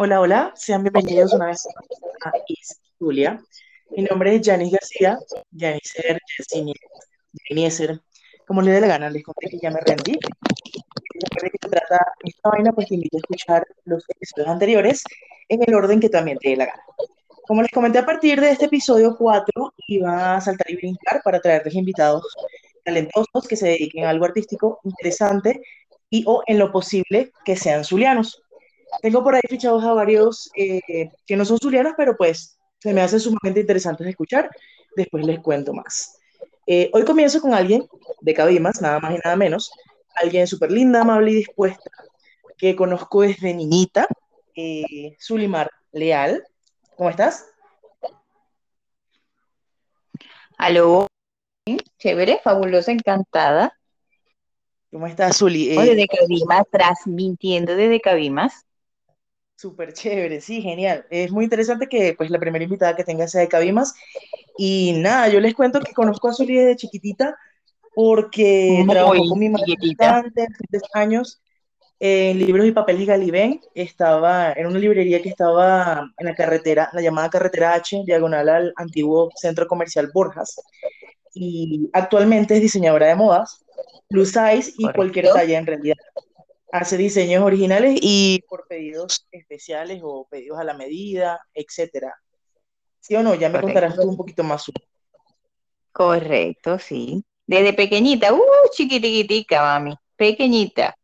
Hola, hola, sean bienvenidos una vez más a Is Julia. Mi nombre es Janice García, Janicer, Janieser, como le dé la gana, les conté que ya me rendí. Recuerden que se trata esta vaina, pues te invito a escuchar los episodios anteriores en el orden que también te dé la gana. Como les comenté a partir de este episodio 4, iba a saltar y brincar para traerles invitados talentosos que se dediquen a algo artístico interesante y o en lo posible que sean zulianos. Tengo por ahí fichados a varios eh, que no son zulianos, pero pues se me hacen sumamente interesantes de escuchar. Después les cuento más. Eh, hoy comienzo con alguien de Cabimas, nada más y nada menos. Alguien súper linda, amable y dispuesta, que conozco desde niñita, eh, Zulimar Leal. ¿Cómo estás? Aló, chévere, fabulosa, encantada. ¿Cómo estás, Zuli? Eh, desde Cabimas, transmitiendo desde Cabimas. Súper chévere, sí, genial. Es muy interesante que pues la primera invitada que tenga sea de Cabimas. Y nada, yo les cuento que conozco a Zuli desde chiquitita porque trabajó con mi madre durante años en libros y papeles Galibén. Estaba en una librería que estaba en la carretera, la llamada carretera H, diagonal al antiguo centro comercial Borjas. Y actualmente es diseñadora de modas, plus size y cualquier talla en realidad hace diseños originales y por pedidos especiales o pedidos a la medida, etcétera. ¿Sí o no? Ya me contarás tú un poquito más. Correcto, sí. Desde pequeñita, uh, chiquitiquitica, mami, pequeñita.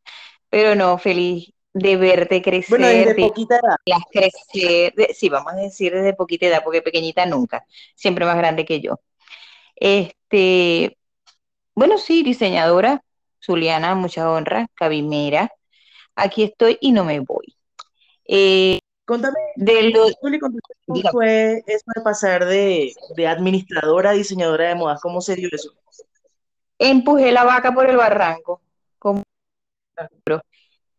Pero no, feliz de verte crecer. Bueno, desde poquita edad. Las crecer, sí, vamos a decir desde poquita edad, porque pequeñita nunca, siempre más grande que yo. Este, bueno, sí, diseñadora, Zuliana, mucha honra, cabimera. Aquí estoy y no me voy. Eh, Contame, de ¿cómo fue eso de pasar de, administradora a diseñadora de modas? ¿Cómo se dio eso? Empujé la vaca por el barranco. Como,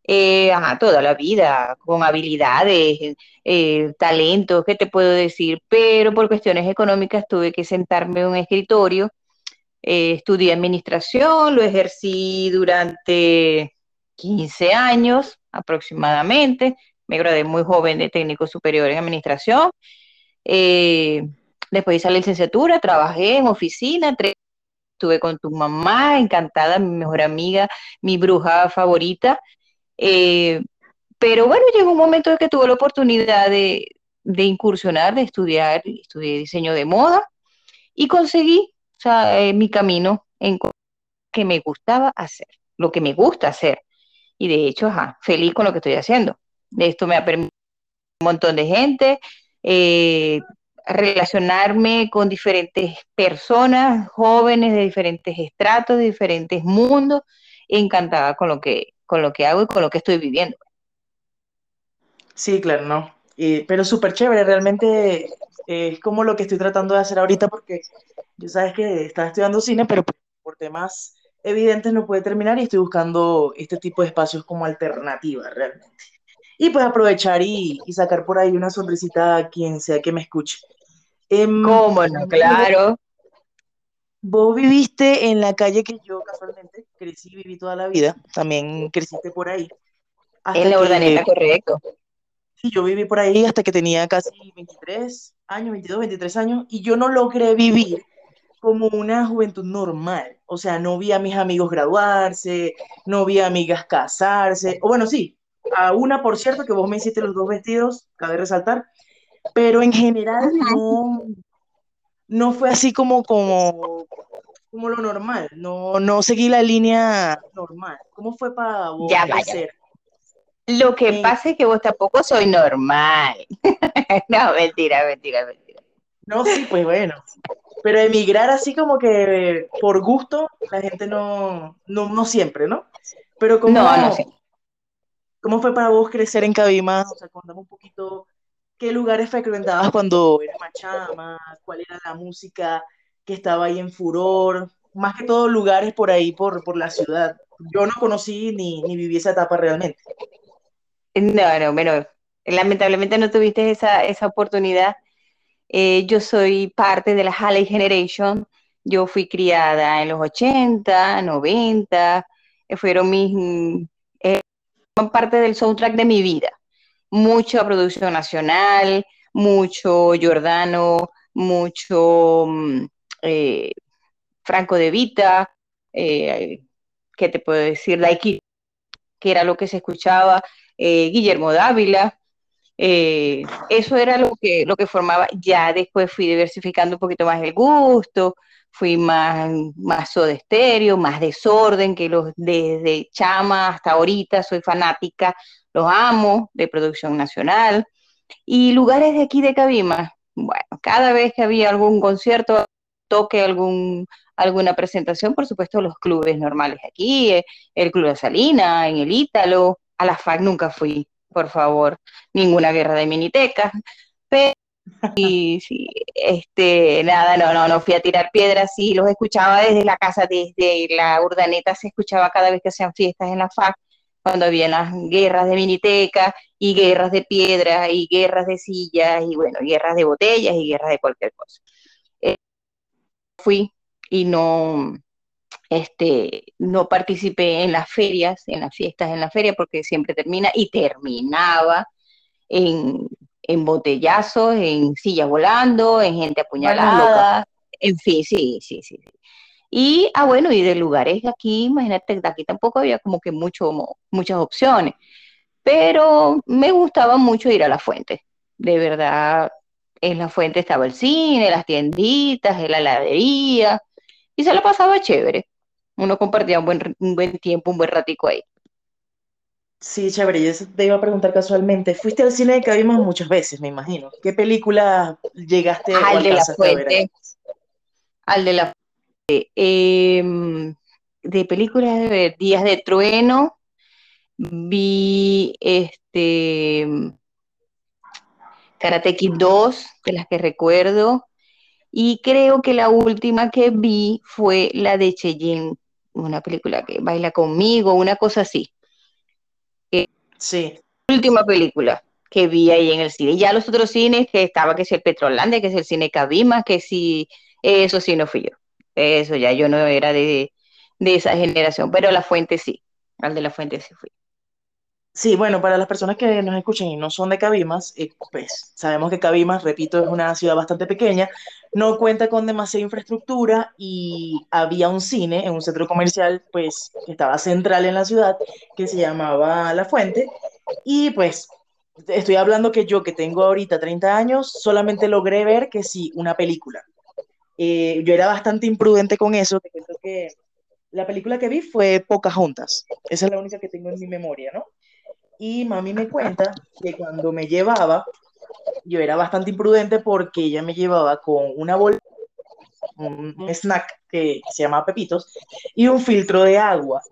eh, ajá, toda la vida, con habilidades, eh, talentos, ¿qué te puedo decir? Pero por cuestiones económicas tuve que sentarme en un escritorio eh, estudié administración, lo ejercí durante 15 años aproximadamente. Me gradué muy joven de técnico superior en administración. Eh, después hice la licenciatura, trabajé en oficina, estuve con tu mamá, encantada, mi mejor amiga, mi bruja favorita. Eh, pero bueno, llegó un momento en que tuve la oportunidad de, de incursionar, de estudiar, estudié diseño de moda y conseguí eh, mi camino en que me gustaba hacer, lo que me gusta hacer. Y de hecho, feliz con lo que estoy haciendo. Esto me ha permitido un montón de gente, eh, relacionarme con diferentes personas, jóvenes de diferentes estratos, de diferentes mundos, encantada con lo que, con lo que hago y con lo que estoy viviendo. Sí, claro, no. pero súper chévere, realmente es como lo que estoy tratando de hacer ahorita porque yo sabes que estaba estudiando cine, pero por temas evidentes no puede terminar y estoy buscando este tipo de espacios como alternativa realmente. Y pues aprovechar y, sacar por ahí una sonrisita a quien sea que me escuche. Em, ¿Cómo no? Claro. Vos viviste en la calle que yo casualmente crecí, viví toda la vida, también creciste por ahí. En la Urdaneta, correcto. Sí, yo viví por ahí hasta que tenía casi 23 años, 22, 23 años, y yo no logré vivir como una juventud normal. O sea, no vi a mis amigos graduarse, no vi a amigas casarse, o bueno, sí, a una, por cierto, que vos me hiciste los dos vestidos, cabe resaltar, pero en general no, no fue así como, como, como lo normal, no, no seguí la línea normal. ¿Cómo fue para vos ya, Lo que pasa es que vos tampoco soy normal. no, mentira, mentira, mentira. No, sí, pues bueno. Pero emigrar así como que por gusto, la gente no, no, no siempre, ¿no? Pero como, no, no ¿cómo fue para vos crecer en Cabimas? O sea, contame un poquito qué lugares frecuentabas cuando eras machama, cuál era la música que estaba ahí en furor, más que todo lugares por ahí, por, por la ciudad. Yo no conocí ni, ni viví esa etapa realmente. No, no, bueno, lamentablemente no tuviste esa, esa oportunidad eh, yo soy parte de la Halley Generation. Yo fui criada en los 80, 90, eh, fueron mis, eh, parte del soundtrack de mi vida. mucha producción nacional, mucho Giordano, mucho mm, eh, Franco de Vita, ¿qué te puedo decir? Daiki, que era lo que se escuchaba, Guillermo Dávila, eso era lo que, lo que formaba. Ya después fui diversificando un poquito más el gusto, fui más, más de estéreo, más desorden, que los desde chama hasta ahorita soy fanática, los amo, de producción nacional. Y lugares de aquí de Cabima, bueno, cada vez que había algún concierto, toque algún, alguna presentación, por supuesto, los clubes normales aquí, eh, el Club de Salina, en el Ítalo, a la FAC nunca fui, por favor, ninguna guerra de minitecas, pero y sí, este, nada, no, no, no fui a tirar piedras, sí, los escuchaba desde la casa, desde la urdaneta se escuchaba cada vez que hacían fiestas en la FAC, cuando había las guerras de miniteca y guerras de piedras y guerras de sillas y bueno, guerras de botellas y guerras de cualquier cosa. Eh, fui y no, este, no participé en las ferias, en las fiestas en la feria, porque siempre termina y terminaba en, en botellazos, en sillas volando, en gente apuñalada, en fin, sí, sí, sí. Y, ah, bueno, y de lugares aquí, imagínate, aquí tampoco había como que mucho, muchas opciones, pero me gustaba mucho ir a la fuente. De verdad, en la fuente estaba el cine, las tienditas, la heladería, y se la pasaba chévere. Uno compartía un buen, un buen tiempo, un buen ratico ahí. Sí, chévere. Yo te iba a preguntar casualmente. Fuiste al cine de Cabima muchas veces, me imagino. ¿Qué película llegaste al de la fuente? Al de la eh, de películas de Días de Trueno, vi este Karate Kid 2, de las que recuerdo, y creo que la última que vi fue la de Cheyenne, una película que baila conmigo, una cosa así. sí. Última película que vi ahí en el cine. Ya los otros cines que estaba, que es el Petrolande, que es el cine Cabima, que sí, eso sí no fui yo. Eso ya yo no era de, esa generación, pero la fuente sí, al de la fuente sí fui. Sí, bueno, para las personas que nos escuchen y no son de Cabimas, eh, pues sabemos que Cabimas, repito, es una ciudad bastante pequeña, no cuenta con demasiada infraestructura y había un cine en un centro comercial, pues, que estaba central en la ciudad, que se llamaba La Fuente, y pues estoy hablando que yo, que tengo ahorita 30 años, solamente logré ver que sí, una película. Eh, yo era bastante imprudente con eso, te cuento que la película que vi fue Pocahontas, esa es la única que tengo en mi memoria, ¿no? Y mami me cuenta que cuando me llevaba, yo era bastante imprudente porque ella me llevaba con una bolsa, un snack que se llama Pepitos, y un filtro de agua.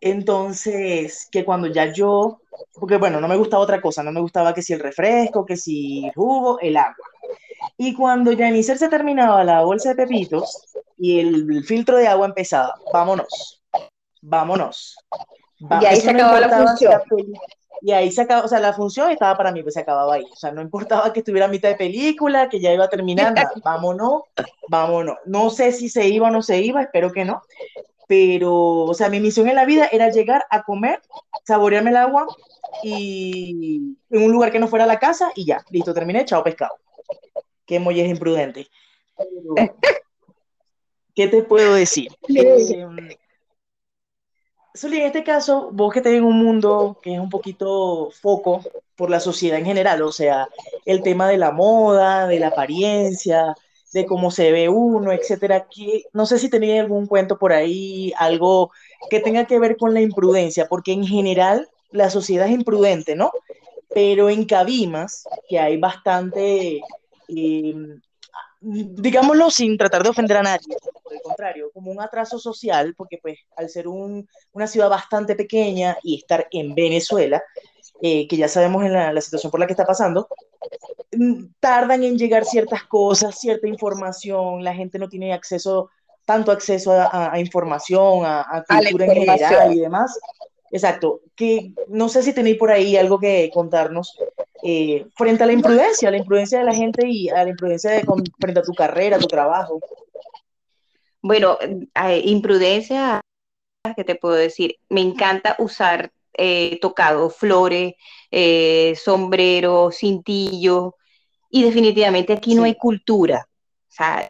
Entonces, que cuando ya yo, porque bueno, no me gustaba otra cosa, no me gustaba que si el refresco, que si el jugo, el agua. Y cuando Janicer se terminaba la bolsa de pepitos y el, filtro de agua empezaba, vámonos, vámonos. y ahí se acababa la función. Y ahí se acababa, o sea, la función estaba para mí, pues se acababa ahí. O sea, no importaba que estuviera a mitad de película, que ya iba a terminar, vámonos, vámonos. No sé si se iba o no se iba, espero que no. Pero, o sea, mi misión en la vida era llegar a comer, saborearme el agua y en un lugar que no fuera la casa y ya, listo, terminé, chao pescado que Moy es imprudente. ¿Qué te puedo decir? Eh, en este caso, vos que tenés un mundo que es un poquito foco por la sociedad en general, o sea, el tema de la moda, de la apariencia, de cómo se ve uno, etcétera, que no sé si tenéis algún cuento por ahí, algo que tenga que ver con la imprudencia, porque en general la sociedad es imprudente, ¿no? Pero en Cabimas, que hay bastante digámoslo sin tratar de ofender a nadie, el contrario, como un atraso social, porque pues al ser una ciudad bastante pequeña y estar en Venezuela, eh, que ya sabemos en la, situación por la que está pasando, mm, tardan en llegar ciertas cosas, cierta información, la gente no tiene acceso, tanto acceso a, información, a, cultura en general y demás. Exacto, que no sé si tenéis por ahí algo que contarnos eh, frente a la imprudencia, a la imprudencia de la gente y a la imprudencia de, frente a tu carrera, tu trabajo. Bueno, imprudencia, ¿qué te puedo decir? Me encanta usar eh, tocado flores, eh, sombreros, cintillos, y definitivamente aquí no hay cultura. O sea,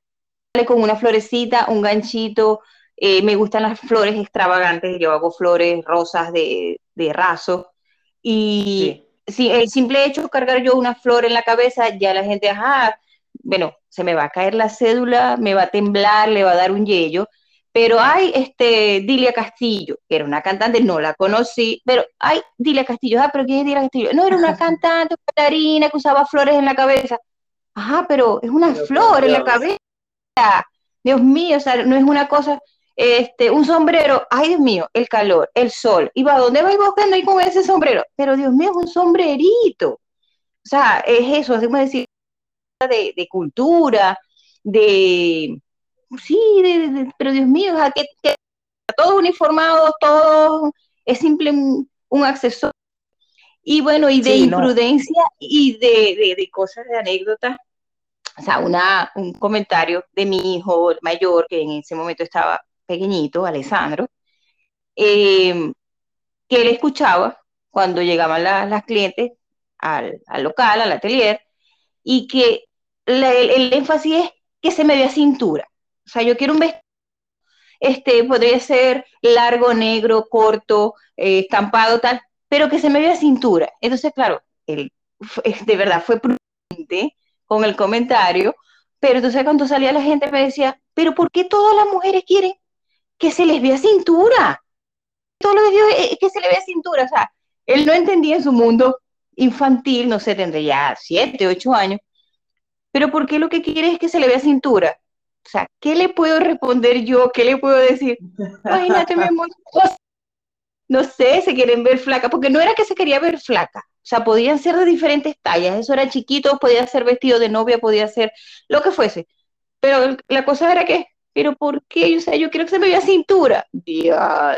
con una florecita, un ganchito, eh, me gustan las flores extravagantes, yo hago flores rosas de, de raso, y si el simple hecho de cargar yo una flor en la cabeza, ya la gente, ajá, bueno, se me va a caer la cédula, me va a temblar, le va a dar un yello, pero hay este Dilia Castillo, que era una cantante, no la conocí, pero hay Dilia Castillo, ah, pero ¿quién es Dilia Castillo? No, era una cantante, bailarina que usaba flores en la cabeza. Ajá, pero es una flor en la cabeza. Dios mío, o sea, no es una cosa, este, un sombrero, ay Dios mío, el calor, el sol, y va, ¿dónde vais buscando ahí con ese sombrero? Pero Dios mío, es un sombrerito. O sea, es eso, es decir, de, de cultura, de, sí, pero Dios mío, o sea, que, todos uniformados, todos, es simple un, acceso Y bueno, y de imprudencia y de, de, cosas, de anécdotas. O sea, una, un comentario de mi hijo mayor, que en ese momento estaba pequeñito, Alessandro, em, que él escuchaba cuando llegaban las clientes al, al, local, al atelier, y que el, el, énfasis es que se me vea cintura. O sea, yo quiero un vestido, este, podría ser largo, negro, corto, eh, estampado, tal, pero que se me vea cintura. Entonces, claro, él de verdad fue prudente con el comentario, pero entonces cuando salía la gente me decía, pero ¿por qué todas las mujeres quieren que se les vea cintura? Todos los días eh, que se le vea cintura, o sea, él no entendía en su mundo infantil, no sé, tendría siete, ocho años, pero ¿por qué lo que quiere es que se le vea cintura? O sea, ¿qué le puedo responder yo? ¿Qué le puedo decir? Imagínate. No sé, se quieren ver flaca, porque no era que se quería ver flaca. O sea, podían ser de diferentes tallas. Eso era chiquito, podía ser vestido de novia, podía ser lo que fuese. Pero la cosa era que, ¿pero por qué? O sea, yo quiero que se me vea cintura. Dios.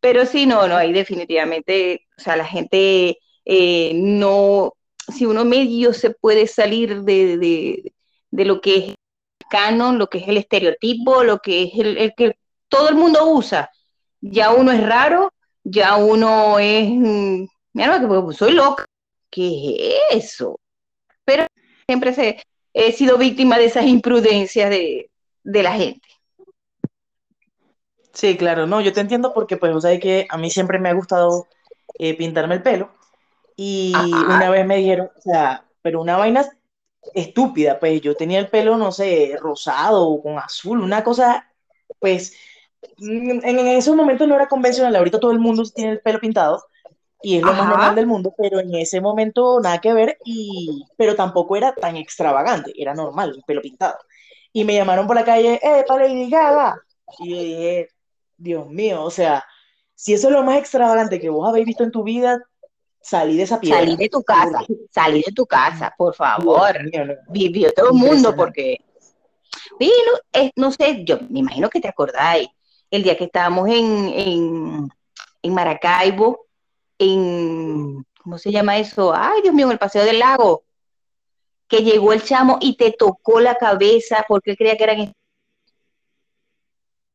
Pero sí, no, no, ahí definitivamente, o sea, la gente eh, no, si uno medio se puede salir de, de, de lo que es canon, lo que es el estereotipo, lo que es el, que todo el mundo usa. Ya uno es raro, ya uno es, mm, mira, pues, soy loca. ¿Qué es eso? Pero siempre se, he sido víctima de esas imprudencias de, la gente. Sí, claro, no, yo te entiendo porque pues, o que a mí siempre me ha gustado eh, pintarme el pelo y una vez me dijeron, o sea, pero una vaina estúpida, pues yo tenía el pelo, no sé, rosado o con azul, una cosa, pues mm, en, esos momentos no era convencional, ahorita todo el mundo tiene el pelo pintado y es lo más normal del mundo, pero en ese momento nada que ver, y, pero tampoco era tan extravagante, era normal, el pelo pintado. Y me llamaron por la calle, ¡eh, para Lady Gaga! Y yo dije, Dios mío, o sea, si eso es lo más extravagante que vos habéis visto en tu vida, Salí de esa piedra. Salí de tu casa, salí de tu casa, por favor. Vivió todo el mundo porque... no sé, yo me imagino que te acordáis, el día que estábamos en, en, Maracaibo, en, ¿cómo se llama eso? Ay, Dios mío, en el Paseo del Lago, que llegó el chamo y te tocó la cabeza porque creía que eran...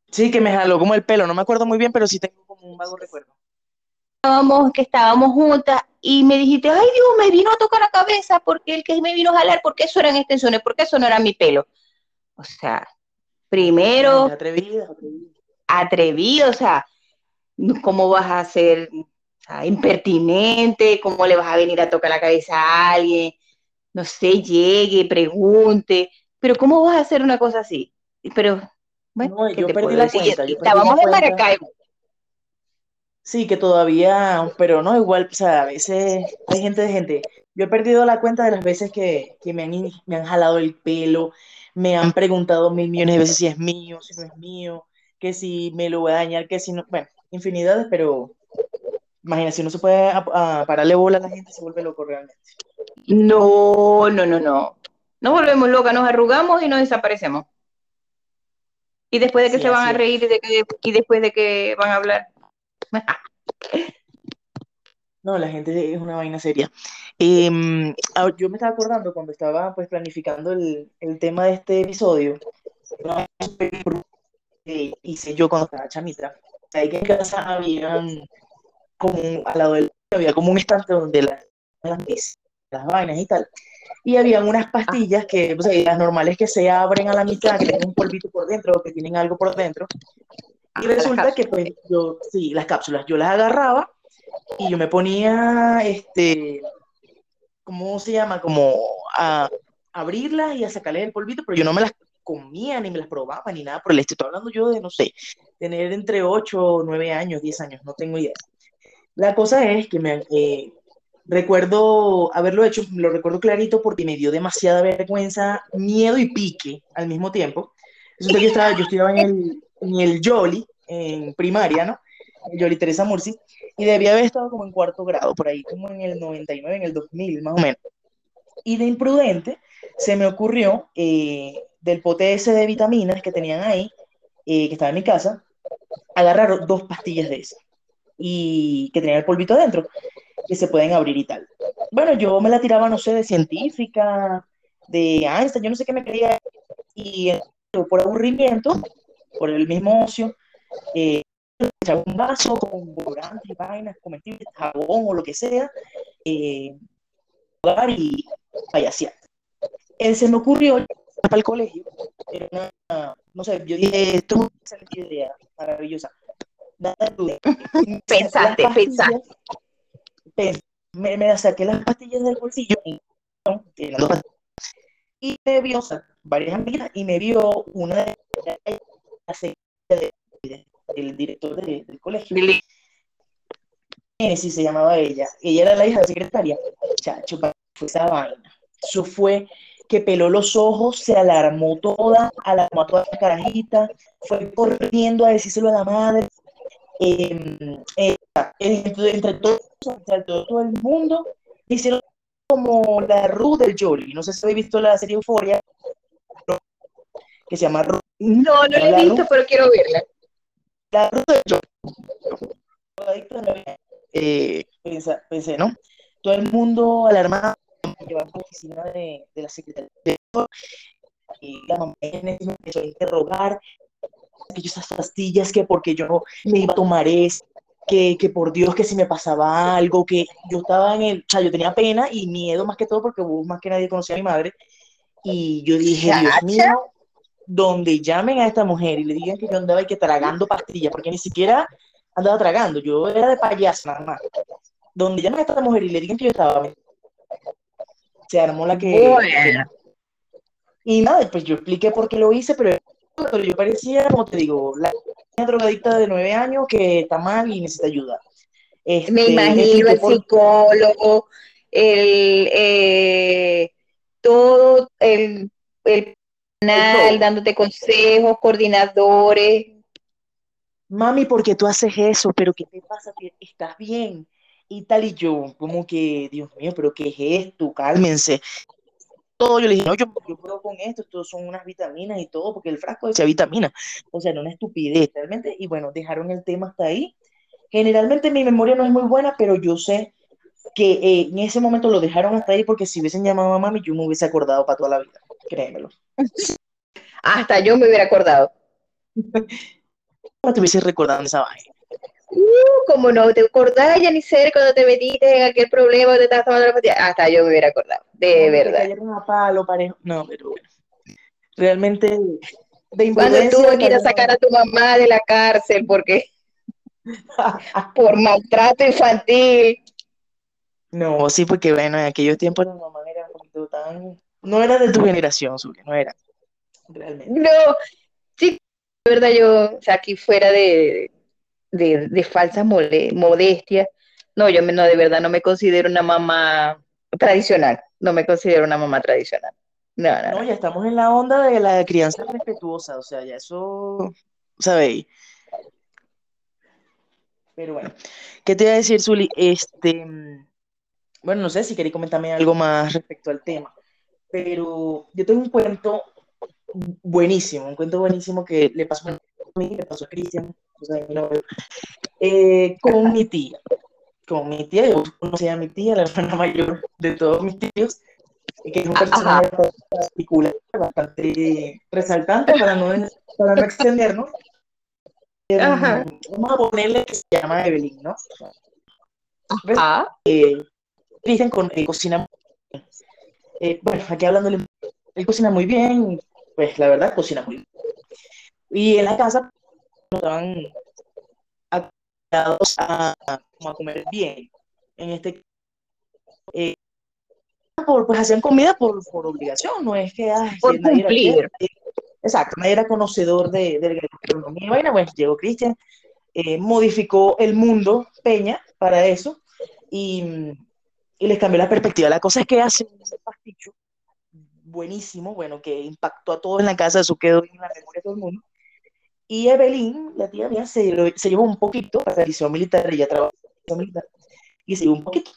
Sí, que me jaló como el pelo, no me acuerdo muy bien, pero sí tengo como un vago recuerdo que estábamos juntas y me dijiste, ay Dios, me vino a tocar la cabeza porque el que me vino a jalar, porque eso eran extensiones, porque eso no era mi pelo. O sea, primero, atrevido, atrevido, o sea, ¿cómo vas a ser impertinente? ¿Cómo le vas a venir a tocar la cabeza a alguien? No sé, llegue, pregunte, pero ¿cómo vas a hacer una cosa así? Pero, bueno, yo perdí la cuenta, Estábamos en Maracaibo Sí, que todavía, pero no, igual, o sea, a veces hay gente de gente. Yo he perdido la cuenta de las veces que, me, han, me han jalado el pelo, me han preguntado mil millones de veces si es mío, si no es mío, que si me lo voy a dañar, que si no, bueno, infinidades, pero imagínate, si no se puede pararle bola a la gente, se vuelve loco realmente. No, no, no, no. No volvemos locas, nos arrugamos y nos desaparecemos. Y después de que se van a reír y, de que, y después de que van a hablar. No, la gente es una vaina seria. Em, yo me estaba acordando cuando estaba pues planificando el, tema de este episodio, hice yo cuando estaba chamita. Ahí que en casa habían como al lado del había como un estante donde las, las, vainas y tal. Y habían unas pastillas que, pues, las normales que se abren a la mitad, que tienen un polvito por dentro o que tienen algo por dentro. Y resulta que, pues, yo, sí, las cápsulas, yo las agarraba y yo me ponía, este, ¿cómo se llama? Como a abrirlas y a sacarle el polvito, pero yo no me las comía, ni me las probaba, ni nada por el estilo. Estoy hablando yo de, no sé, tener entre 8, 9 años, 10 años, no tengo idea. La cosa es que me eh, recuerdo haberlo hecho, lo recuerdo clarito porque me dio demasiada vergüenza, miedo y pique al mismo tiempo. Resulta que yo estaba, yo estudiaba en el, en el Jolly, en primaria, ¿no? Jolly Teresa Murci, y debía haber estado como en cuarto grado, por ahí, como en el 99, en el 2000, más o menos. Y de imprudente se me ocurrió eh, del pote ese de vitaminas que tenían ahí, eh, que estaba en mi casa, agarrar dos pastillas de esas y que tenían el polvito adentro, que se pueden abrir y tal. Bueno, yo me la tiraba, no sé, de científica, de Einstein, yo no sé qué me quería, y por aburrimiento, por el mismo ocio, eh, un vaso con colorantes, vainas, comestibles, jabón o lo que sea, eh, y payasear. Él se me ocurrió para el colegio, una, no sé, yo dije, esto es una excelente idea, maravillosa Pensaste, pensaste. Me, me saqué las pastillas del bolsillo y me vio varias amigas y me vio una de las del director del colegio. si se llamaba ella. Ella era la hija de la secretaria. Chacho, fue esa vaina. Eso fue que peló los ojos, se alarmó toda, alarmó a toda la carajita, fue corriendo a decírselo a la madre, Em, eh, entre, todo, todo, el mundo, hicieron como la Ruth del Jolly. No sé si habéis visto la serie Euforia, que se llama Ruth. No, no la he visto, pero quiero verla. La Ruth del Jolly. Eh, pensé, ¿no? Todo el mundo alarmado, llevaba a la oficina de, de la secretaria. Y la mamá me empezó a interrogar esas pastillas, que porque yo me iba a tomar eso, que, que, por Dios que si me pasaba algo, que yo estaba en el, o sea, yo tenía pena y miedo más que todo porque más que nadie conocía a mi madre. Y yo dije, Dios mío, donde llamen a esta mujer y le digan que yo andaba y que tragando pastillas, porque ni siquiera andaba tragando, yo era de payaso nada más. Donde llamen a esta mujer y le digan que yo estaba, se armó la que... Y nada, pues yo expliqué por qué lo hice, pero pero yo parecía, como te digo, la drogadicta de nueve años que está mal y necesita ayuda. Este, me imagino el psicólogo, el eh, todo el, el dándote consejos, coordinadores. Mami, ¿por qué tú haces eso? ¿Pero qué te pasa? ¿Estás bien? Y tal y yo, como que, Dios mío, ¿pero qué es esto? Cálmense todo, yo le dije, no, yo, yo puedo con esto, esto son unas vitaminas y todo, porque el frasco decía vitamina, o sea, no una estupidez, realmente, y bueno, dejaron el tema hasta ahí. Generalmente mi memoria no es muy buena, pero yo sé que eh, en ese momento lo dejaron hasta ahí porque si hubiesen llamado a mami, yo me hubiese acordado para toda la vida, créemelo. Hasta yo me hubiera acordado. ¿Cómo te hubiese recordado esa vaina? Uh, como no te acordás, Yanicer, cuando te metiste en aquel problema, te estabas tomando la pastilla. Hasta yo me hubiera acordado, de verdad. palo, parejo. No, pero bueno. Realmente, de Cuando tuvo que ir a sacar a tu mamá de la cárcel porque por maltrato infantil. No, sí, porque bueno, en aquellos tiempos la mamá era poquito tan. No era de tu generación, Zulia, no era. Realmente. No, sí, de verdad, yo, o sea, aquí fuera de, de, de falsas modestias. No, yo no, de verdad no me considero una mamá tradicional, no me considero una mamá tradicional. No, no, no, ya estamos en la onda de la crianza respetuosa, o sea, ya eso, ¿sabéis? Pero bueno, ¿qué te iba a decir, Zuli? Este, bueno, no sé si queréis comentarme algo más respecto al tema, pero yo tengo un cuento buenísimo, un cuento buenísimo que le pasó a mí, le pasó a Cristian, eh, con mi tía. Con mi tía, yo conocí a mi tía, la hermana mayor de todos mis tíos, que es un personaje particular, bastante resaltante para no, para no extendernos. Em, vamos a ponerle que se llama Evelyn, ¿no? Eh, Cristian con, eh, cocina eh, bueno, aquí hablándole, él cocina muy bien, pues la verdad cocina muy bien. Y en la casa estaban acostumbrados a, a, comer bien. En este eh, por, pues hacían comida por, por obligación, no es que ay, por nadie cumplir. Era, exacto, nadie era conocedor de, de la gastronomía. Bueno, pues llegó Cristian, eh, modificó el mundo Peña para eso y, y les cambió la perspectiva. La cosa es que hace un pasticho buenísimo, bueno, que impactó a todos en la casa, eso quedó en la memoria de todo el mundo. Y Evelyn, la tía mía, se, se llevó un poquito para la misión militar, ella trabajó en la misión militar, y se llevó un poquito.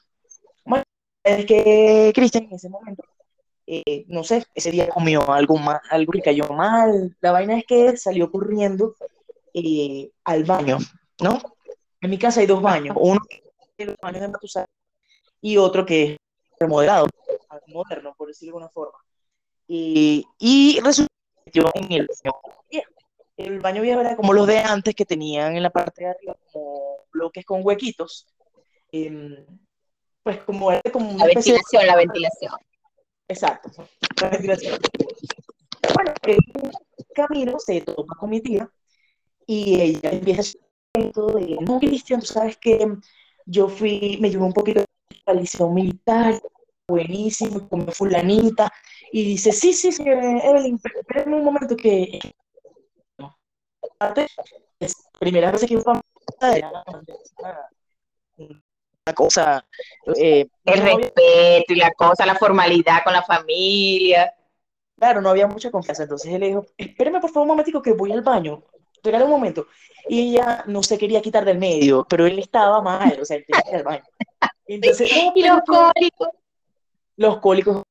Bueno, es que Cristian en ese momento, eh, no sé, ese día comió algo, mal, algo que cayó mal. La vaina es que salió corriendo eh, al baño, ¿no? En mi casa hay dos baños, uno que es los baños de Matusalén y otro que es remodelado, moderno, por decirlo de alguna forma. Y, y resulta que en el baño viejo. El baño viejo era como los de antes que tenían en la parte de arriba como bloques con huequitos. Eh, pues como era como una la ventilación, de... la ventilación. Exacto, la ventilación. Bueno, el camino se toma con mi tía y ella empieza a de, no, Cristian, sabes que yo fui, me llevó un poquito de la liceo militar, buenísimo, como fulanita, y dice, sí, sí, sí, Evelyn, espérame un momento que... Es primera vez que una, una cosa... Eh, el respeto y la cosa, la formalidad con la familia. Claro, no había mucha confianza, entonces él le dijo, espérame por favor un momentico que voy al baño, regala un momento. Y ella no se quería quitar del medio, pero él estaba mal, o sea, él tenía que ir al baño. Entonces, y los cólicos. Los cólicos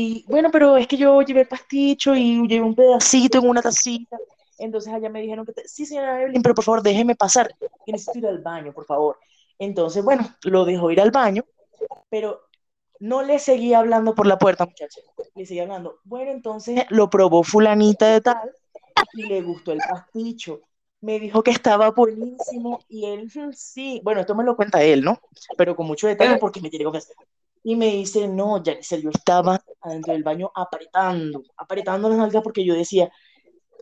y bueno, pero es que yo llevé pasticho y llevé un pedacito en una tacita. Entonces allá me dijeron que, te... sí, señora Evelyn, pero por favor déjeme pasar, que necesito ir al baño, por favor. Entonces, bueno, lo dejó ir al baño, pero no le seguía hablando por la puerta, muchacha. Le seguía hablando. Bueno, entonces lo probó fulanita de tal y le gustó el pasticho. Me dijo que estaba buenísimo y él, sí, bueno, esto me lo cuenta él, ¿no? Pero con mucho detalle porque me tiene hacer. Y me dice, no, ya yo estaba adentro del baño apretando, apretando las nalgas porque yo decía,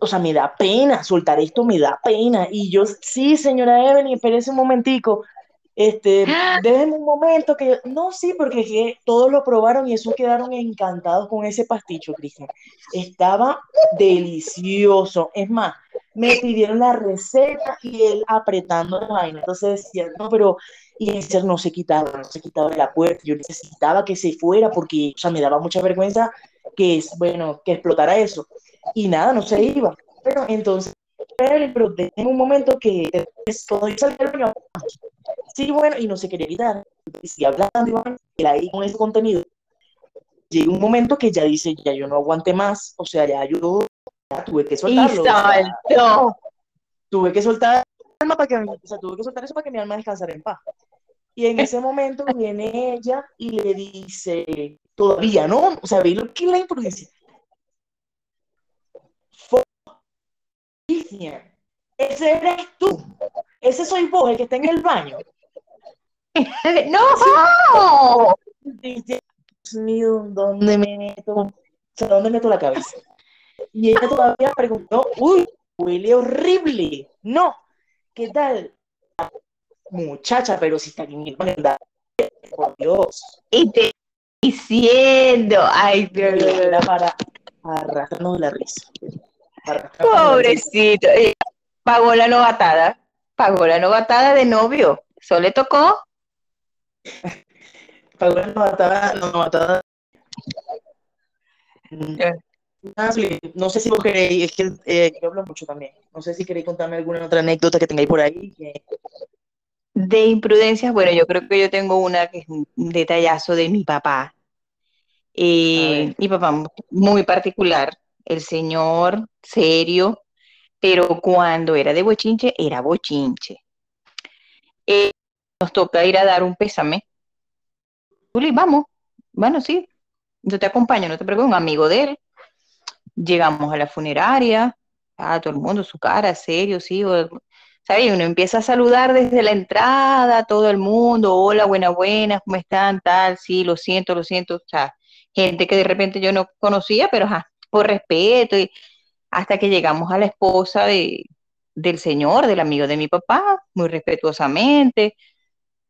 o sea, me da pena, soltar esto me da pena. Y yo, sí, señora Evelyn, espérese un momentico, este, déjenme un momento que, no, sí, porque que todos lo probaron y eso quedaron encantados con ese pasticho, Cristian. Estaba delicioso. Es más, me pidieron la receta y él apretando la vaina. Entonces decía, no, pero y ese no se quitaba, no se quitaba de la puerta. Yo necesitaba que se fuera porque, o sea, me daba mucha vergüenza que, es, bueno, que explotara eso. Y nada, no se iba. Pero entonces, pero en un momento que todo yo salí del baño, sí, bueno, y no se quería quitar. Y hablando, y ahí con ese contenido. Llega un momento que ya dice, ya yo no aguante más, o sea, ya yo ya tuve que soltarlo. Y saltó. Tuve que soltar alma para que, o sea, tuve que soltar eso para que mi alma descansara en paz. Y en ese momento viene ella y le dice, todavía, ¿no? O sea, ve lo que es la imprudencia. Ese eres tú. Ese soy vos, el que está en el baño. ¡No! Dios mío, ¿dónde me meto? O sea, ¿dónde meto la cabeza? Y ella todavía preguntó, uy, huele horrible. No, ¿qué tal? muchacha, pero si está en mi por Dios. Y te diciendo, ay, Dios, era para arrastrarnos la risa. Pobrecito. Pagó la novatada, pagó la novatada de novio. ¿Eso le tocó? pagó la novatada, la novatada. No sé si vos queréis, es que eh, yo hablo mucho también. No sé si queréis contarme alguna otra anécdota que tengáis por ahí. De imprudencias, bueno, yo creo que yo tengo una que es un detallazo de mi papá. Eh, mi papá muy particular, el señor serio, pero cuando era de bochinche, era bochinche. Eh, nos toca ir a dar un pésame. Juli, vamos. Bueno, sí, yo te acompaño, no te preocupes, un amigo de él. Llegamos a la funeraria, a todo el mundo, su cara, serio, sí, ¿sabes? Uno empieza a saludar desde la entrada todo el mundo, hola, buenas, buenas, ¿cómo están? Tal, sí, lo siento, lo siento, o sea, gente que de repente yo no conocía, pero ajá, por respeto, y hasta que llegamos a la esposa de, del señor, del amigo de mi papá, muy respetuosamente,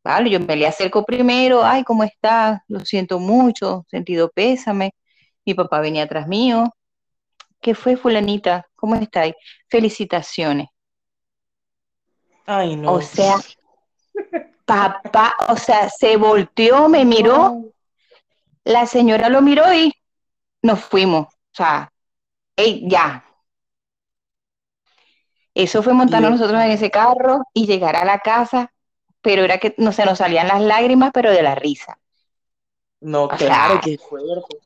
vale, yo me le acerco primero, ay, ¿cómo está? Lo siento mucho, sentido pésame, mi papá venía atrás mío, ¿qué fue fulanita? ¿Cómo estáis? Felicitaciones. Ay, no. O sea, papá, o sea, se volteó, me miró, la señora lo miró y nos fuimos. O sea, ey, ya. Eso fue montarnos nosotros en ese carro y llegar a la casa, pero era que no se nos salían las lágrimas, pero de la risa. No, claro, que fuerte.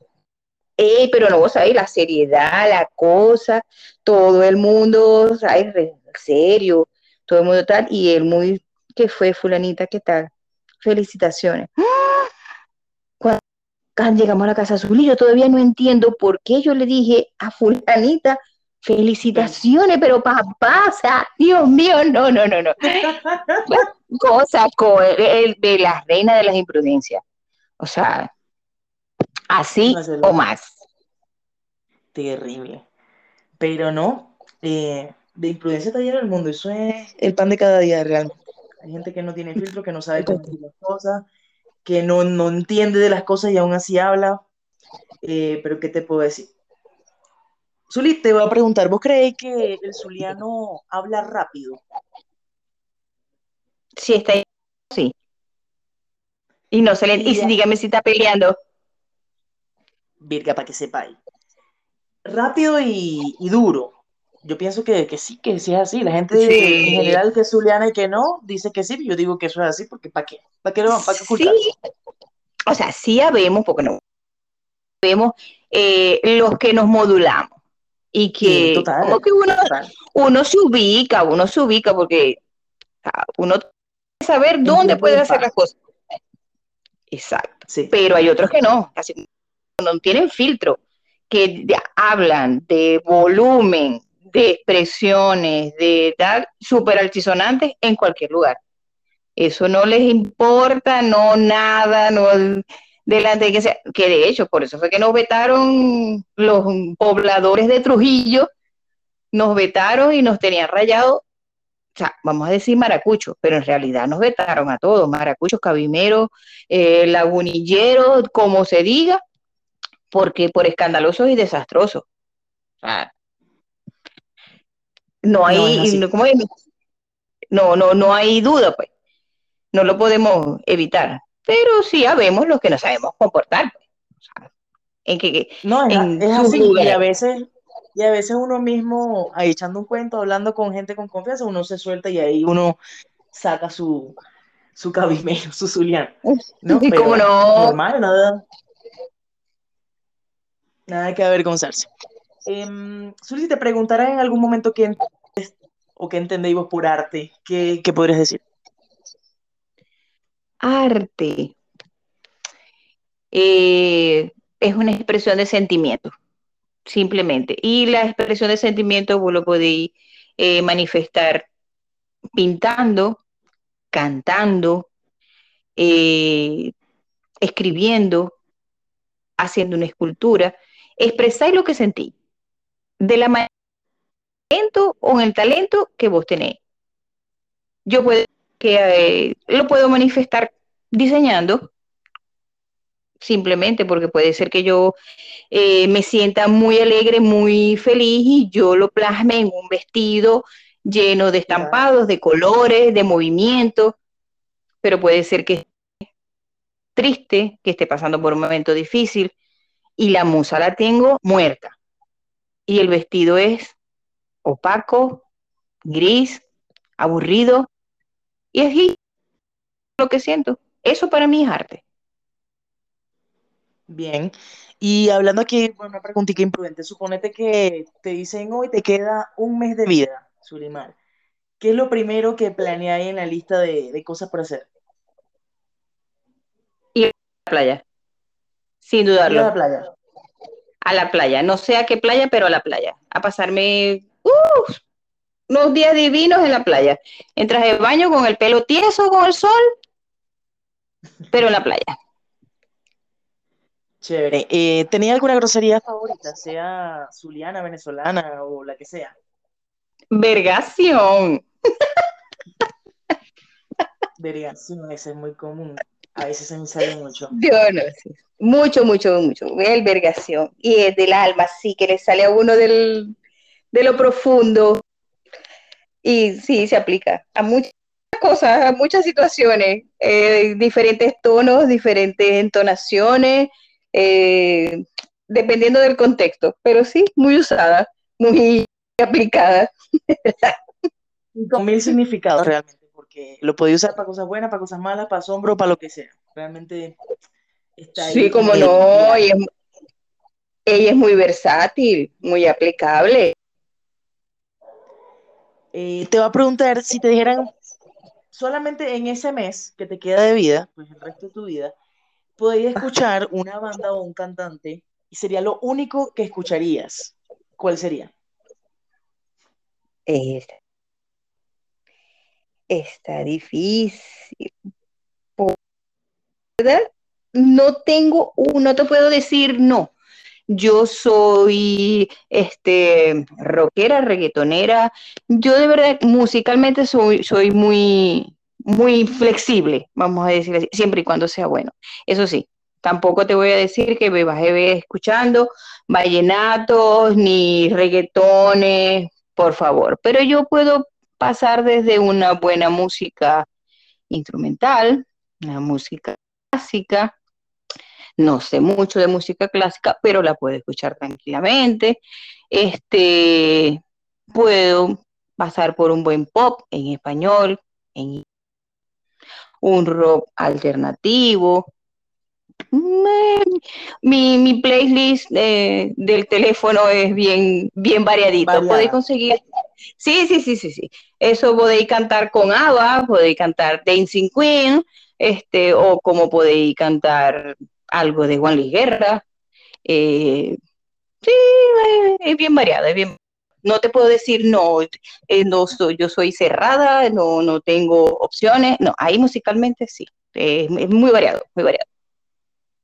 Ey, pero no, ¿sabes? La seriedad, la cosa, todo el mundo, ¿sabes? Serio, todo el mundo tal, y él muy, ¿qué fue, fulanita? ¿Qué tal? Felicitaciones. Cuando llegamos a la casa azul y yo todavía no entiendo por qué yo le dije a fulanita, felicitaciones, pero papá, o sea, Dios mío, no, no, no, no. Cosa el, de la reina de las imprudencias. O sea, así o más. Terrible. Pero no, eh, de imprudencia está lleno el mundo. Eso es el pan de cada día realmente. Hay gente que no tiene filtro, que no sabe cómo decir las cosas, que no, no, entiende de las cosas y aún así habla. Eh, pero ¿qué te puedo decir? Zuli, te voy a preguntar, ¿vos creéis que el zuliano habla rápido? Sí, está ahí. Sí. Y no se le... Y, y dígame si está peleando. Virga, para que sepáis. Rápido y, y duro yo pienso que, que, sí, que sí es así. La gente en general que es zuliana y que no, dice que sí. Yo digo que eso es así porque ¿para qué? ¿Para qué, lo, para qué ocultar? Sí. O sea, sí habemos, porque no vemos eh, los que nos modulamos y que como que uno, uno se ubica, uno se ubica porque uno tiene que saber dónde puede hacer las cosas. Exacto. Sí. Pero hay otros que no, casi no tienen filtro, que hablan de volumen, de expresiones, de tal, súper altisonantes en cualquier lugar. Eso no les importa, no nada, no delante de que sea, que de hecho, por eso fue que nos vetaron los pobladores de Trujillo, nos vetaron y nos tenían rayado, o sea, vamos a decir maracuchos, pero en realidad nos vetaron a todos, maracuchos, cabimeros, eh, lagunilleros, como se diga, porque por escandalosos y desastrosos. No hay, no, no, no, hay duda, pues. No lo podemos evitar. Pero sí sabemos los que no sabemos comportar. Pues. en que, no, es, así. Y a veces, y a veces uno mismo, ahí echando un cuento, hablando con gente con confianza, uno se suelta y ahí uno saca su, su cabimero, su zuliano. ¿no? Pero, no? Normal, nada. Nada que avergonzarse. Eh, si te preguntara en algún momento quién o qué entendéis por arte, ¿qué, qué podrías decir? Arte eh, es una expresión de sentimiento, simplemente. Y la expresión de sentimiento vos lo podéis eh, manifestar pintando, cantando, eh, escribiendo, haciendo una escultura. Expresáis lo que sentí de la manera o en el talento que vos tenés. Yo puedo que eh, lo puedo manifestar diseñando, simplemente porque puede ser que yo eh, me sienta muy alegre, muy feliz y yo lo plasme en un vestido lleno de estampados, de colores, de movimiento, pero puede ser que triste, que esté pasando por un momento difícil y la musa la tengo muerta y el vestido es opaco, gris, aburrido, y es lo que siento. Eso para mí es arte. Bien. Y hablando aquí, bueno, una preguntita imprudente. Suponete que te dicen hoy te queda un mes de vida, Sulimar. ¿Qué es lo primero que planeáis en la lista de, cosas por hacer? Ir a la playa. Sin dudarlo. Ir a la playa. A la playa. No sé a qué playa, pero a la playa. A pasarme unos días divinos en la playa. Entras de baño con el pelo tieso, con el sol, pero en la playa. Chévere. Eh, ¿Tenía alguna grosería favorita, sea zuliana, venezolana o la que sea? Vergación. Vergación, ese es muy común. A veces se me sale mucho. Yo no sé. Mucho, mucho, mucho. El vergación. Y es del alma, sí, que le sale a uno del, de lo profundo. Y sí, se aplica a muchas cosas, a muchas situaciones, eh, diferentes tonos, diferentes entonaciones, eh, dependiendo del contexto, pero sí, muy usada, muy aplicada. con mil significados realmente, porque lo podía usar para cosas buenas, para cosas malas, para asombro, para lo que sea. Realmente está ahí. Sí, como no, ella es muy versátil, muy aplicable. Eh, te va a preguntar si te dijeran solamente en ese mes que te queda de vida, pues el resto de tu vida, podrías escuchar una banda o un cantante y sería lo único que escucharías. ¿Cuál sería? Está, está difícil. ¿Verdad? No tengo, no te puedo decir no yo soy este, rockera, reggaetonera. Yo de verdad musicalmente soy, soy muy, muy flexible, vamos a decir así, siempre y cuando sea bueno. Eso sí, tampoco te voy a decir que me bajé escuchando vallenatos ni reggaetones, por favor, pero yo puedo pasar desde una buena música instrumental, una música clásica, no sé mucho de música clásica, pero la puedo escuchar tranquilamente. Este, puedo pasar por un buen pop en español, en un rock alternativo. Mi, mi playlist eh, del teléfono es bien, bien variadito. Podéis conseguir. Sí, sí, sí, sí, sí. Eso podéis cantar con ABBA, podéis cantar Dancing Queen, este, o como podéis cantar algo de Juan Luis Guerra. Eh, sí, eh, es bien variado, es bien. No te puedo decir, no, eh, no soy, yo soy cerrada, no, no tengo opciones. No, ahí musicalmente sí, es, muy variado, muy variado.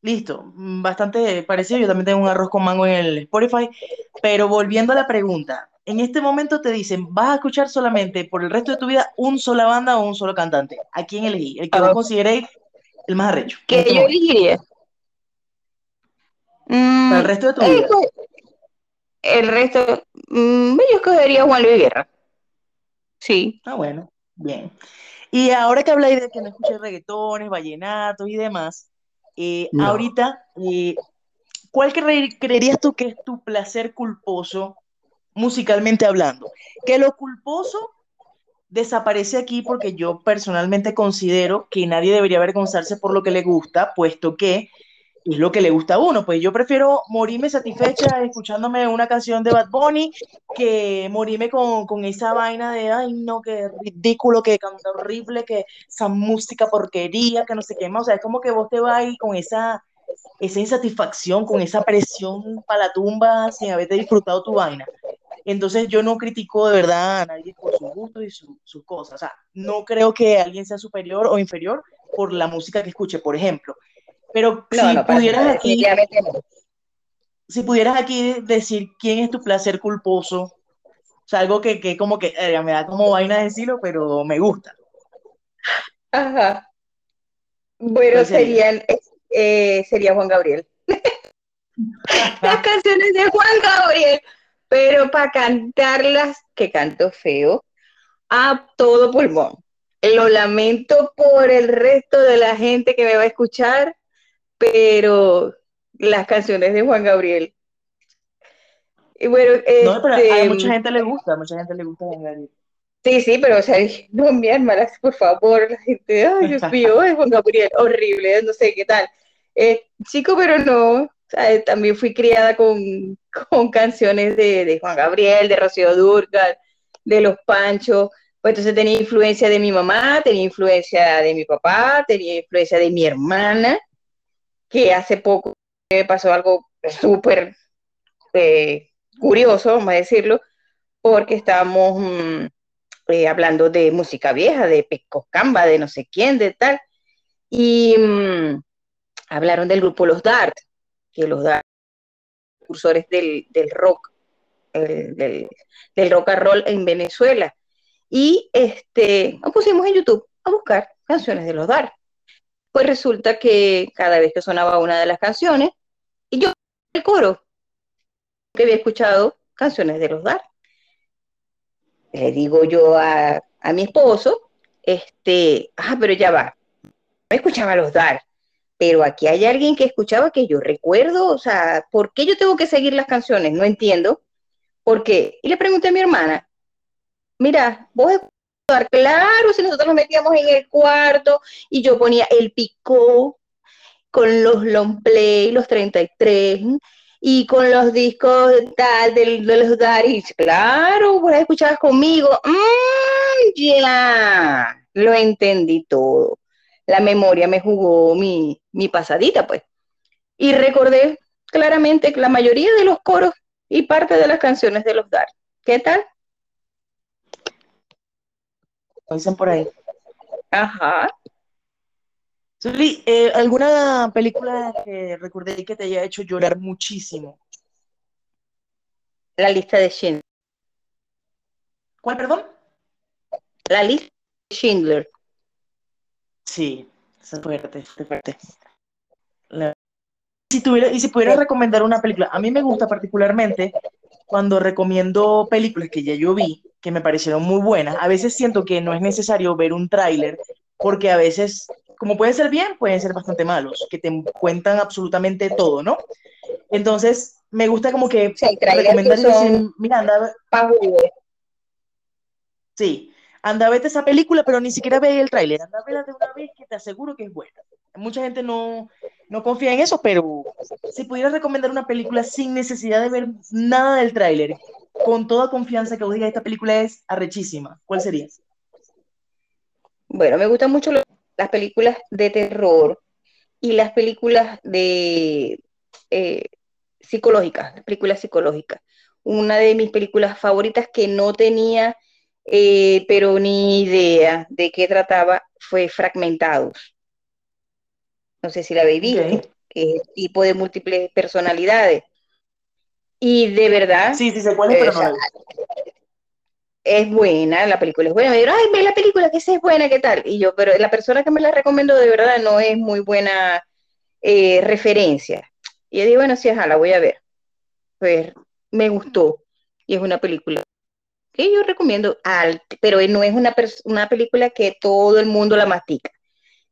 Listo, bastante parecido. Yo también tengo un arroz con mango en el Spotify. Pero volviendo a la pregunta, en este momento te dicen, vas a escuchar solamente por el resto de tu vida un sola banda o un solo cantante. ¿A quién elegí? El que vos consideréis el más arrecho. Que este yo elegiría. Mm, el resto de tu vida. El resto, mm, yo escogería Juan Luis Guerra. Sí. Ah, bueno, bien. Y ahora que habláis de que no escucháis reggaetones, vallenatos y demás, eh, ahorita, eh, ¿cuál creerías tú que es tu placer culposo musicalmente hablando? Que lo culposo desaparece aquí porque yo personalmente considero que nadie debería avergonzarse por lo que le gusta, puesto que es lo que le gusta a uno. Pues yo prefiero morirme satisfecha escuchándome una canción de Bad Bunny que morirme con, esa vaina de, ay, no, qué ridículo, que canta horrible, que esa música porquería, que no sé qué más. O sea, es como que vos te vas ahí con esa, esa insatisfacción, con esa presión para la tumba sin haberte disfrutado tu vaina. Entonces yo no critico de verdad a nadie por su gusto y sus cosas. O sea, no creo que alguien sea superior o inferior por la música que escuche, por ejemplo. Pero si pudieras aquí, si pudieras aquí decir quién es tu placer culposo, o sea, algo que, que como que eh, me da como vaina decirlo, pero me gusta. Ajá. Bueno, serían, eh, sería Juan Gabriel. Las canciones de Juan Gabriel, pero para cantarlas, que canto feo, a todo pulmón. Lo lamento por el resto de la gente que me va a escuchar, pero las canciones de Juan Gabriel. Y bueno, no, pero a este, mucha gente le gusta, a mucha gente le gusta Juan Gabriel. Sí, sí, pero o sea, no, mi hermana, por favor, la gente, ay, Dios mío, es Juan Gabriel, horrible, no sé qué tal. Eh, chico, pero no, también fui criada con, con canciones de, de, Juan Gabriel, de Rocío Durcal, de Los Panchos, pues entonces tenía influencia de mi mamá, tenía influencia de mi papá, tenía influencia de mi hermana, que hace poco me pasó algo súper eh, curioso, vamos a decirlo, porque estábamos mm, eh, hablando de música vieja, de Camba, de no sé quién, de tal, y mm, hablaron del grupo Los Dart, que los Dart, cursores del, rock, del, rock and roll en Venezuela. Y este, nos pusimos en YouTube a buscar canciones de los Dart. Pues resulta que cada vez que sonaba una de las canciones, y yo el coro, que había escuchado canciones de los Dart. Le digo yo a, a mi esposo, este, ah, pero ya va, no escuchaba los Dar, pero aquí hay alguien que escuchaba que yo recuerdo, o sea, ¿por qué yo tengo que seguir las canciones? No entiendo. ¿Por qué? Y le pregunté a mi hermana, mira, vos claro, si nosotros nos metíamos en el cuarto y yo ponía el picó con los long play, los 33, y con los discos tal de, los Daris, claro, vos escuchabas conmigo, mm, ya, lo entendí todo la memoria me jugó mi, pasadita, pues. Y recordé claramente la mayoría de los coros y parte de las canciones de los Dar. ¿Qué tal? Dicen por ahí. Ajá. Eh, ¿alguna película que recordé que te haya hecho llorar muchísimo? La lista de Schindler. ¿Cuál, perdón? La lista de Schindler. Sí, es fuerte, es fuerte. Si tuviera, y si pudiera recomendar una película, a mí me gusta particularmente cuando recomiendo películas que ya yo vi, que me parecieron muy buenas. A veces siento que no es necesario ver un tráiler, porque a veces, como pueden ser bien, pueden ser bastante malos, que te cuentan absolutamente todo, ¿no? Entonces, me gusta como que recomendar y decir, mira, anda, Sí, anda a verte esa película, pero ni siquiera ve el tráiler, anda a verla de una vez que te aseguro que es buena. Mucha gente no, no confía en eso, pero si pudieras recomendar una película sin necesidad de ver nada del tráiler, con toda confianza que vos digas, esta película es arrechísima, ¿cuál sería? Bueno, me gustan mucho las películas de terror y las películas de eh, psicológicas, películas psicológicas. Una de mis películas favoritas que no tenía eh, pero ni idea de qué trataba, fue Fragmentados. No sé si la habéis visto, que es tipo de múltiples personalidades. Y de verdad. Sí, sí, se puede, pero no es buena, la película es buena. Me dijeron, ay, ve la película, que esa es buena, ¿qué tal? Y yo, pero la persona que me la recomiendo de verdad no es muy buena eh, referencia. Y yo digo, bueno, sí, ajá, la voy a ver. Pues me gustó. Y es una película que yo recomiendo, pero no es una, una película que todo el mundo la mastica,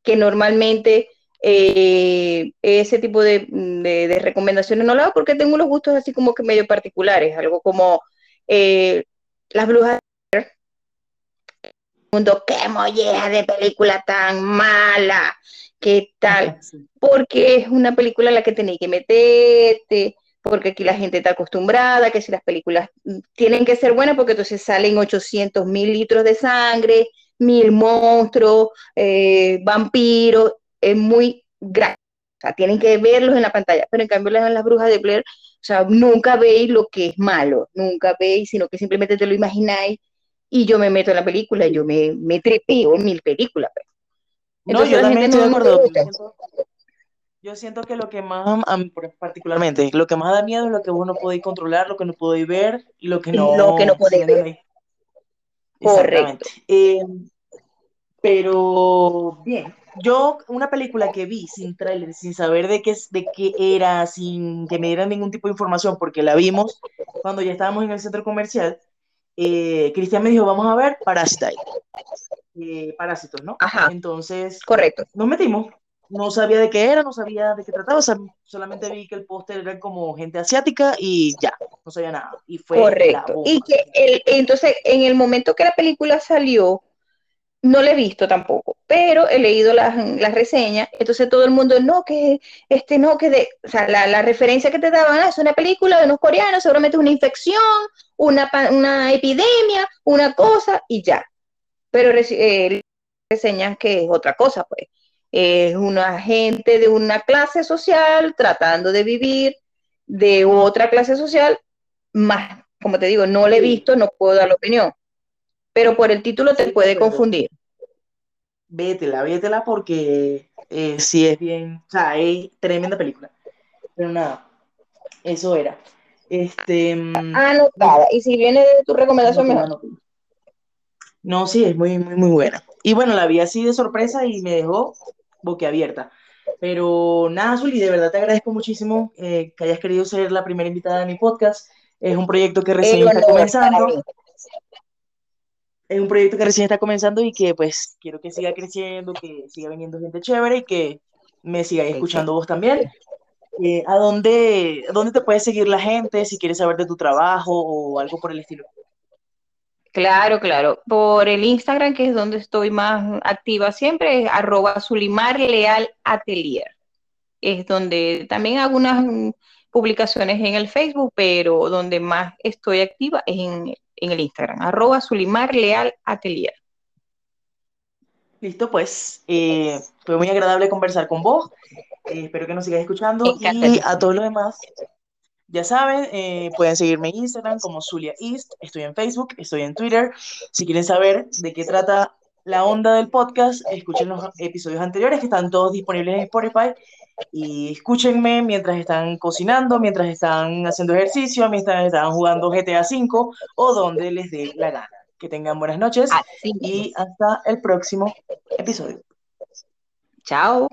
que normalmente eh, ese tipo de, recomendaciones no la hago porque tengo unos gustos así como que medio particulares, algo como eh, Las Brujas mundo, qué molleja de película tan mala, qué tal, porque es una película a la que tenéis que meterte, porque aquí la gente está acostumbrada, que si las películas tienen que ser buenas, porque entonces salen 800 mil litros de sangre, mil monstruos, eh, vampiros, es muy grande. O sea, tienen que verlos en la pantalla, pero en cambio las, las brujas de Blair, o sea, nunca veis lo que es malo, nunca veis, sino que simplemente te lo imagináis y yo me meto en la película, yo me, me trepeo en mil películas. Pues. no, yo también estoy de acuerdo. Yo siento que lo que más, particularmente, lo que más da miedo es lo que vos no podéis controlar, lo que no podéis ver y lo que no, lo que no podéis ver. Correcto. Eh, pero, bien, yo una película que vi sin trailer, sin saber de qué, de qué era, sin que me dieran ningún tipo de información, porque la vimos cuando ya estábamos en el centro comercial, eh, Cristian me dijo, vamos a ver Parasite. Eh, parásitos, ¿no? Ajá. Entonces, correcto. Nos metimos no sabía de qué era, no sabía de qué trataba, solamente vi que el póster era como gente asiática y ya, no sabía nada. Y fue Correcto. Y que entonces, en el momento que la película salió, no la he visto tampoco, pero he leído las, reseñas, entonces todo el mundo, no, que este, no, que de, o sea, la, referencia que te daban, ah, es una película de unos coreanos, seguramente una infección, una, una epidemia, una cosa, y ya. Pero eh, reseñas que es otra cosa, pues. Es una gente de una clase social tratando de vivir de otra clase social más como te digo, no la he visto, no puedo dar la opinión, pero por el título te puede confundir. Vétela, vétela porque eh, sí es bien, o sea, es tremenda película. Pero nada, eso era. Este, mm, Anotada. Y si viene de tu recomendación, mejor. No, sí, es muy, muy, muy buena. Y bueno, la vi así de sorpresa y me dejó boquiabierta. Pero nada, Zuli, de verdad te agradezco muchísimo eh, que hayas querido ser la primera invitada de mi podcast. Es un proyecto que recién está comenzando. Es un proyecto que recién está comenzando y que pues quiero que siga creciendo, que siga viniendo gente chévere y que me sigáis escuchando vos también. Eh, ¿a, dónde, ¿Dónde te puede seguir la gente si quieres saber de tu trabajo o algo por el estilo? Claro, claro. Por el Instagram, que es donde estoy más activa siempre, es arroba Sulimar Leal Atelier. Es donde también hago unas publicaciones en el Facebook, pero donde más estoy activa es en, el Instagram, arroba Sulimar Leal Atelier. Listo, pues eh, fue muy agradable conversar con vos. Eh, espero que nos sigas escuchando y a todos los demás ya saben, eh, pueden seguirme en Instagram como Zulia East, estoy en Facebook, estoy en Twitter. Si quieren saber de qué trata la onda del podcast, escuchen los episodios anteriores que están todos disponibles en Spotify y escúchenme mientras están cocinando, mientras están haciendo ejercicio, mientras están jugando GTA V o donde les dé la gana. Que tengan buenas noches y hasta el próximo episodio. Chao.